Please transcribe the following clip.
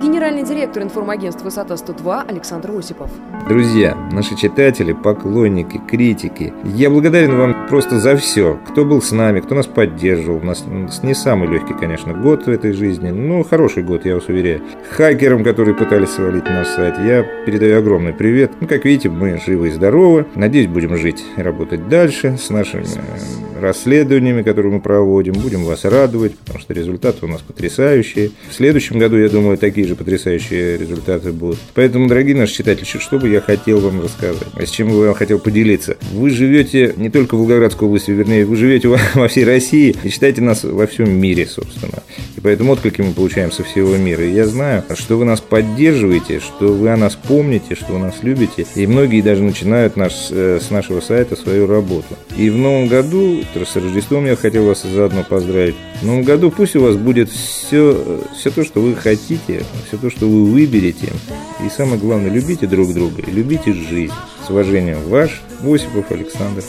генеральный директор информагентства «Высота-102» Александр Осипов. Друзья, наши читатели, поклонники, критики, я благодарен вам просто за все. Кто был с нами, кто нас поддерживал. У нас не самый легкий, конечно, год в этой жизни, но хороший год, я вас уверяю. Хакерам, которые пытались свалить наш сайт, я передаю огромный привет. Ну, как видите, мы живы и здоровы. Надеюсь, будем жить и работать дальше с нашими э, расследованиями, которые мы проводим. Будем вас радовать, потому что результаты у нас потрясающие. В следующем году, я думаю, такие же потрясающие результаты будут. Поэтому, дорогие наши читатели, что бы я хотел вам рассказать, а с чем бы я хотел поделиться. Вы живете не только в Волгоградской области, вернее, вы живете во всей России и читаете нас во всем мире, собственно. Поэтому отклики мы получаем со всего мира. И я знаю, что вы нас поддерживаете, что вы о нас помните, что вы нас любите. И многие даже начинают наш, э, с нашего сайта свою работу. И в новом году с Рождеством я хотел вас заодно поздравить. В новом году пусть у вас будет все, все то, что вы хотите, все то, что вы выберете. И самое главное, любите друг друга любите жизнь. С уважением, ваш Осипов Александр.